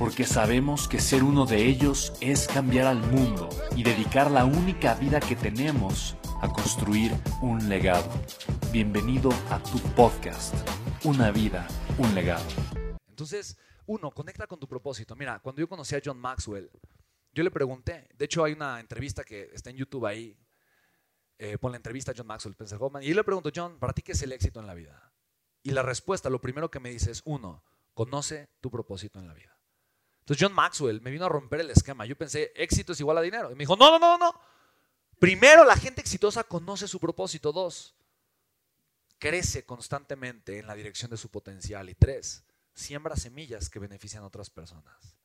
porque sabemos que ser uno de ellos es cambiar al mundo y dedicar la única vida que tenemos a construir un legado. Bienvenido a tu podcast, Una vida, un legado. Entonces, uno, conecta con tu propósito. Mira, cuando yo conocí a John Maxwell, yo le pregunté, de hecho hay una entrevista que está en YouTube ahí, eh, la entrevista a John Maxwell, Spencer Hoffman, y yo le pregunto, John, ¿para ti qué es el éxito en la vida? Y la respuesta, lo primero que me dice es, uno, conoce tu propósito en la vida. Entonces John Maxwell me vino a romper el esquema. Yo pensé, éxito es igual a dinero. Y me dijo, no, no, no, no. Primero, la gente exitosa conoce su propósito. Dos, crece constantemente en la dirección de su potencial. Y tres, siembra semillas que benefician a otras personas.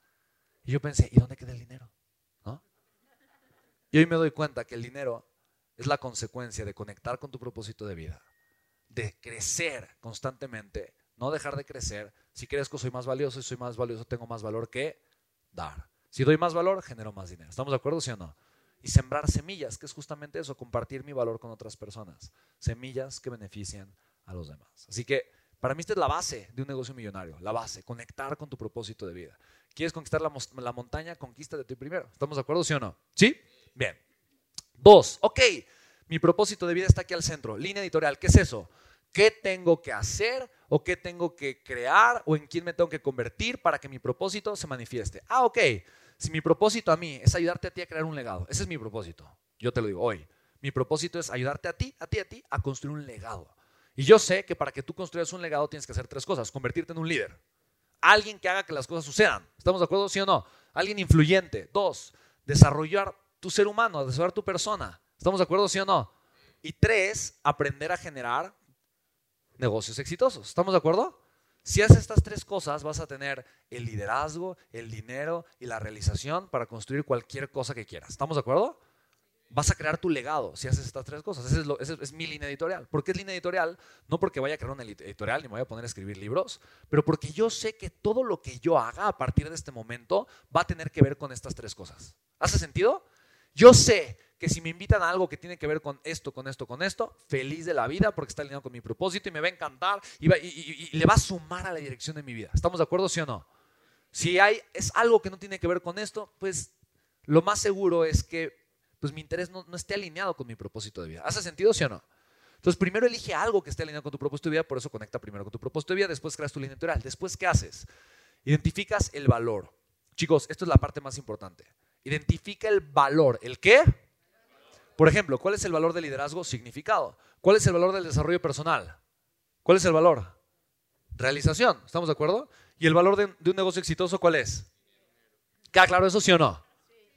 Y yo pensé, ¿y dónde queda el dinero? ¿No? Y hoy me doy cuenta que el dinero es la consecuencia de conectar con tu propósito de vida, de crecer constantemente no dejar de crecer. Si crezco, soy más valioso y soy más valioso, tengo más valor que dar. Si doy más valor, genero más dinero. ¿Estamos de acuerdo, sí o no? Y sembrar semillas, que es justamente eso, compartir mi valor con otras personas. Semillas que benefician a los demás. Así que para mí esta es la base de un negocio millonario, la base, conectar con tu propósito de vida. ¿Quieres conquistar la, la montaña? Conquista de ti primero. ¿Estamos de acuerdo, sí o no? ¿Sí? Bien. Dos, ok, mi propósito de vida está aquí al centro. Línea editorial, ¿qué es eso? ¿Qué tengo que hacer o qué tengo que crear o en quién me tengo que convertir para que mi propósito se manifieste? Ah, ok. Si mi propósito a mí es ayudarte a ti a crear un legado, ese es mi propósito. Yo te lo digo hoy. Mi propósito es ayudarte a ti, a ti, a ti, a construir un legado. Y yo sé que para que tú construyas un legado tienes que hacer tres cosas. Convertirte en un líder. Alguien que haga que las cosas sucedan. ¿Estamos de acuerdo? ¿Sí o no? Alguien influyente. Dos, desarrollar tu ser humano, desarrollar tu persona. ¿Estamos de acuerdo? ¿Sí o no? Y tres, aprender a generar negocios exitosos. ¿Estamos de acuerdo? Si haces estas tres cosas, vas a tener el liderazgo, el dinero y la realización para construir cualquier cosa que quieras. ¿Estamos de acuerdo? Vas a crear tu legado si haces estas tres cosas. Esa es, mi línea editorial. ¿Por qué es línea editorial? No porque vaya a crear una editorial ni me voy a poner a escribir libros, pero porque yo sé que todo lo que yo haga a partir de este momento va a tener que ver con estas tres cosas. ¿Hace sentido? Yo sé que si me invitan a algo que tiene que ver con esto, con esto, con esto, feliz de la vida porque está alineado con mi propósito y me va a encantar y, le va a sumar a la dirección de mi vida. ¿Estamos de acuerdo, sí o no? Si hay, es algo que no tiene que ver con esto, pues lo más seguro es que pues, mi interés no, esté alineado con mi propósito de vida. ¿Hace sentido, sí o no? Entonces, primero elige algo que esté alineado con tu propósito de vida, por eso conecta primero con tu propósito de vida, después creas tu línea editorial. Después, ¿qué haces? Identificas el valor. Chicos, esto es la parte más importante. Identifica el valor. ¿El qué? Por ejemplo, ¿cuál es el valor del liderazgo? Significado. ¿Cuál es el valor del desarrollo personal? ¿Cuál es el valor? Realización. ¿Estamos de acuerdo? ¿Y el valor de, un negocio exitoso cuál es? ¿Queda claro eso sí o no?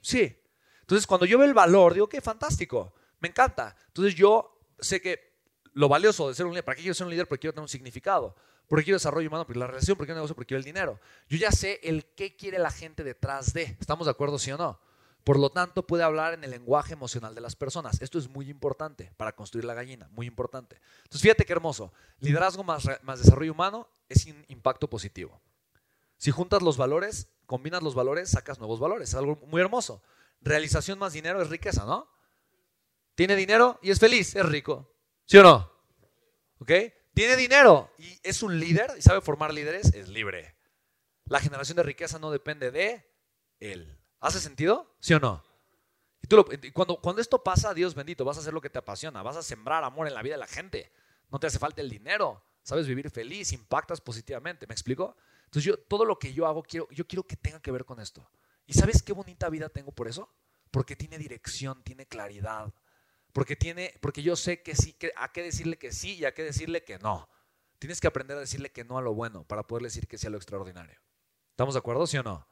Sí. Entonces, cuando yo veo el valor, digo, qué fantástico, me encanta. Entonces, yo sé que lo valioso de ser un líder, ¿para qué quiero ser un líder? Porque quiero tener un significado. Porque quiero desarrollo humano, porque la relación, porque quiero negocio, porque quiero el dinero. Yo ya sé el qué quiere la gente detrás de. ¿Estamos de acuerdo, sí o no? Por lo tanto, puede hablar en el lenguaje emocional de las personas. Esto es muy importante para construir la gallina, muy importante. Entonces, fíjate qué hermoso. Liderazgo más, más desarrollo humano es impacto positivo. Si juntas los valores, combinas los valores, sacas nuevos valores. Es algo muy hermoso. Realización más dinero es riqueza, ¿no? Tiene dinero y es feliz, es rico. ¿Sí o no? ¿Ok? Tiene dinero y es un líder y sabe formar líderes, es libre. La generación de riqueza no depende de él. ¿Hace sentido? ¿Sí o no? Y tú cuando, cuando esto pasa, Dios bendito, vas a hacer lo que te apasiona, vas a sembrar amor en la vida de la gente. No te hace falta el dinero, sabes vivir feliz, impactas positivamente, ¿me explico? Entonces yo todo lo que yo hago quiero yo quiero que tenga que ver con esto. ¿Y sabes qué bonita vida tengo por eso? porque tiene dirección, tiene claridad, porque, tiene, porque yo sé que sí, que a qué decirle que sí y a qué decirle que no. Tienes que aprender a decirle que no a lo bueno para poder decir que sí a lo extraordinario. ¿Estamos de acuerdo, sí o no?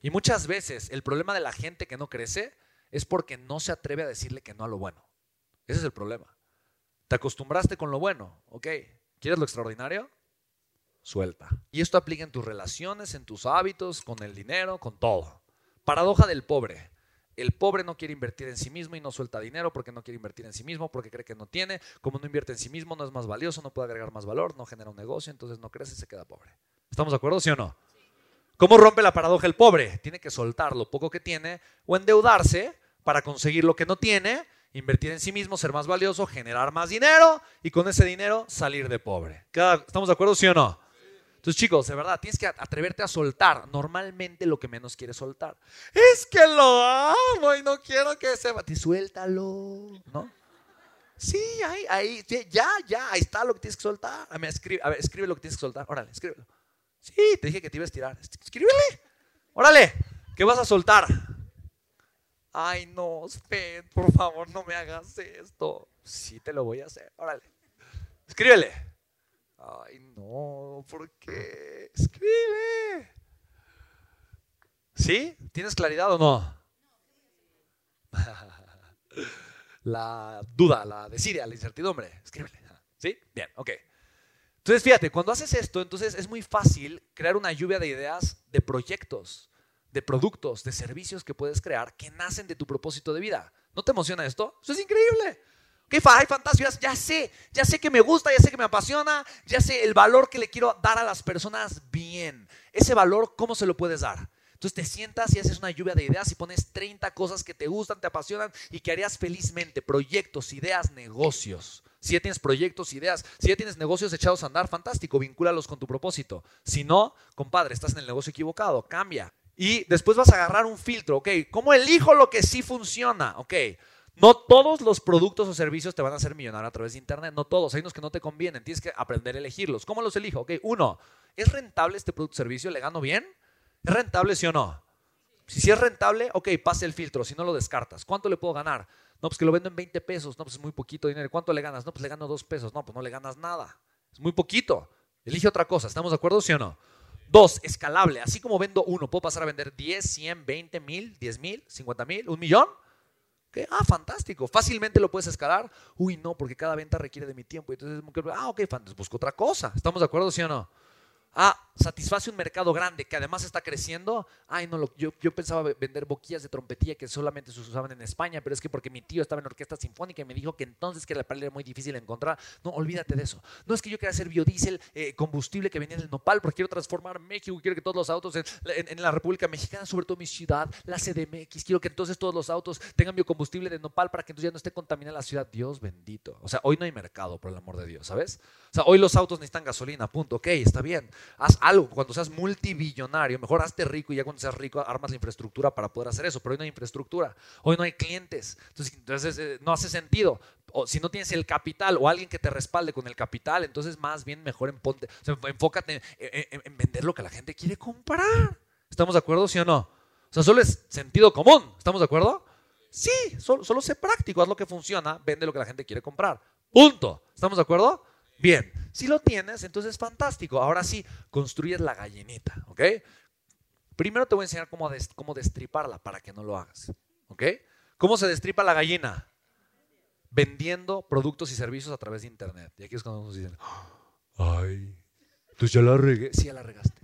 Y muchas veces el problema de la gente que no crece es porque no se atreve a decirle que no a lo bueno. Ese es el problema. Te acostumbraste con lo bueno, ¿ok? ¿Quieres lo extraordinario? Suelta. Y esto aplica en tus relaciones, en tus hábitos, con el dinero, con todo. Paradoja del pobre. El pobre no quiere invertir en sí mismo y no suelta dinero porque no quiere invertir en sí mismo, porque cree que no tiene. Como no invierte en sí mismo, no es más valioso, no puede agregar más valor, no genera un negocio, entonces no crece y se queda pobre. ¿Estamos de acuerdo, sí o no? ¿Cómo rompe la paradoja el pobre? Tiene que soltar lo poco que tiene o endeudarse para conseguir lo que no tiene, invertir en sí mismo, ser más valioso, generar más dinero y con ese dinero salir de pobre. ¿Estamos de acuerdo, sí o no? Entonces, chicos, de verdad, tienes que atreverte a soltar normalmente lo que menos quieres soltar. Es que lo amo y no quiero que se va. Suéltalo, ¿no? Sí, ahí, ahí, ya, ya, ahí está lo que tienes que soltar. A ver, escribe, a ver, escribe lo que tienes que soltar. Órale, escríbelo. Sí, te dije que te iba a estirar. Escríbele. Órale, ¿qué vas a soltar? Ay, no, Sven, por favor, no me hagas esto. Sí, te lo voy a hacer. Órale. Escríbele. Ay, no, ¿por qué? Escribe. ¿Sí? ¿Tienes claridad o no? La duda, la desidia, la incertidumbre. Escríbele. ¿Sí? Bien, ok. Entonces, fíjate, cuando haces esto, entonces es muy fácil crear una lluvia de ideas, de proyectos, de productos, de servicios que puedes crear que nacen de tu propósito de vida. ¿No te emociona esto? Eso es increíble. ¿Qué hay fantasías? Ya sé, ya sé que me gusta, ya sé que me apasiona, ya sé el valor que le quiero dar a las personas bien. Ese valor, ¿cómo se lo puedes dar? Entonces te sientas y haces una lluvia de ideas y pones 30 cosas que te gustan, te apasionan y que harías felizmente. Proyectos, ideas, negocios. Si ya tienes proyectos, ideas, si ya tienes negocios echados a andar, fantástico, vincúlalos con tu propósito. Si no, compadre, estás en el negocio equivocado, cambia. Y después vas a agarrar un filtro, ¿ok? ¿Cómo elijo lo que sí funciona? ¿Ok? No todos los productos o servicios te van a hacer millonario a través de Internet. No todos. Hay unos que no te convienen. Tienes que aprender a elegirlos. ¿Cómo los elijo? Ok, uno, ¿es rentable este producto o servicio? ¿Le gano bien? ¿Es rentable sí o no? Si sí es rentable, ok, pase el filtro. Si no, lo descartas. ¿Cuánto le puedo ganar? No, pues que lo vendo en 20 pesos. No, pues es muy poquito dinero. ¿Cuánto le ganas? No, pues le gano 2 pesos. No, pues no le ganas nada. Es muy poquito. Elige otra cosa. ¿Estamos de acuerdo, sí o no? Dos, escalable. Así como vendo uno, puedo pasar a vender 10, 100, 20 mil, 10 mil, 50 mil, un millón. Ah, fantástico. Fácilmente lo puedes escalar. Uy, no, porque cada venta requiere de mi tiempo. Entonces, ah, ok, busco otra cosa. ¿Estamos de acuerdo, sí o no? Ah, satisface un mercado grande que además está creciendo. Ay, no, yo, yo pensaba vender boquillas de trompetilla que solamente se usaban en España, pero es que porque mi tío estaba en orquesta sinfónica y me dijo que entonces que la paleta era muy difícil de encontrar. No, olvídate de eso. No es que yo quiera hacer biodiesel, eh, combustible que venía del nopal, porque quiero transformar México, quiero que todos los autos en, en, la República Mexicana, sobre todo mi ciudad, la CDMX, quiero que entonces todos los autos tengan biocombustible de nopal para que entonces ya no esté contaminada la ciudad. Dios bendito. O sea, hoy no hay mercado, por el amor de Dios, ¿sabes? O sea, hoy los autos necesitan gasolina, punto. Ok, está bien. Haz algo. Cuando seas multibillonario, mejor hazte rico y ya cuando seas rico armas la infraestructura para poder hacer eso. Pero hoy no hay infraestructura. Hoy no hay clientes. Entonces, eh, no hace sentido. Si no tienes el capital o alguien que te respalde con el capital, entonces más bien mejor enfócate en, vender lo que la gente quiere comprar. ¿Estamos de acuerdo, sí o no? O sea, solo es sentido común. ¿Estamos de acuerdo? Sí, solo, solo sé práctico, haz lo que funciona, vende lo que la gente quiere comprar. Punto. ¿Estamos de acuerdo? Bien, si lo tienes, entonces fantástico. Ahora sí, construyes la gallinita, ¿ok? Primero te voy a enseñar cómo, cómo destriparla para que no lo hagas, ¿ok? ¿Cómo se destripa la gallina? Vendiendo productos y servicios a través de Internet. Y aquí es cuando nos dicen, ay, tú ya la regué. Sí, ya la regaste.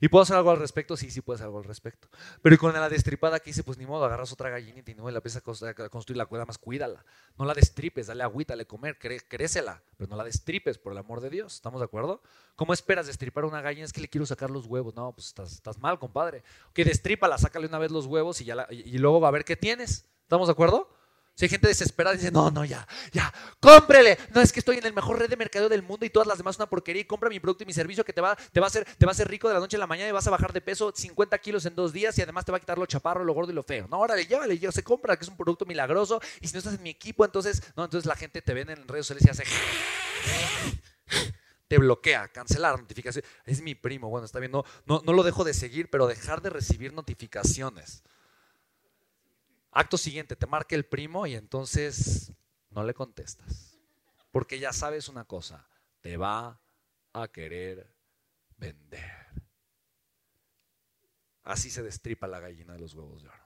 ¿Y puedo hacer algo al respecto? Sí, sí puedes hacer algo al respecto. Pero con la destripada que hice, pues ni modo, agarras otra gallinita y no la empiezas a construir la cuida más, cuídala. No la destripes, dale agüita, dale comer, crécela, pero no la destripes, por el amor de Dios. ¿Estamos de acuerdo? ¿Cómo esperas destripar una gallina? Es que le quiero sacar los huevos. No, pues estás, mal, compadre. Que destrípala, sácale una vez los huevos y, ya y luego va a ver qué tienes. ¿Estamos de acuerdo? Si hay gente desesperada y dice, no, no, ya, ya, cómprele. No, es que estoy en el mejor red de mercadeo del mundo y todas las demás una porquería y compra mi producto y mi servicio que te va, te va, a, hacer, te va a hacer rico de la noche a la mañana y vas a bajar de peso 50 kilos en dos días y además te va a quitar lo chaparro, lo gordo y lo feo. No, órale, llévale, se compra, que es un producto milagroso y si no estás en mi equipo, entonces, no, entonces la gente te ve en redes sociales y hace... te bloquea, cancelar notificación. Es mi primo, bueno, está bien, no, no, no lo dejo de seguir, pero dejar de recibir notificaciones. Acto siguiente, te marca el primo y entonces no le contestas. Porque ya sabes una cosa, te va a querer vender. Así se destripa la gallina de los huevos de oro.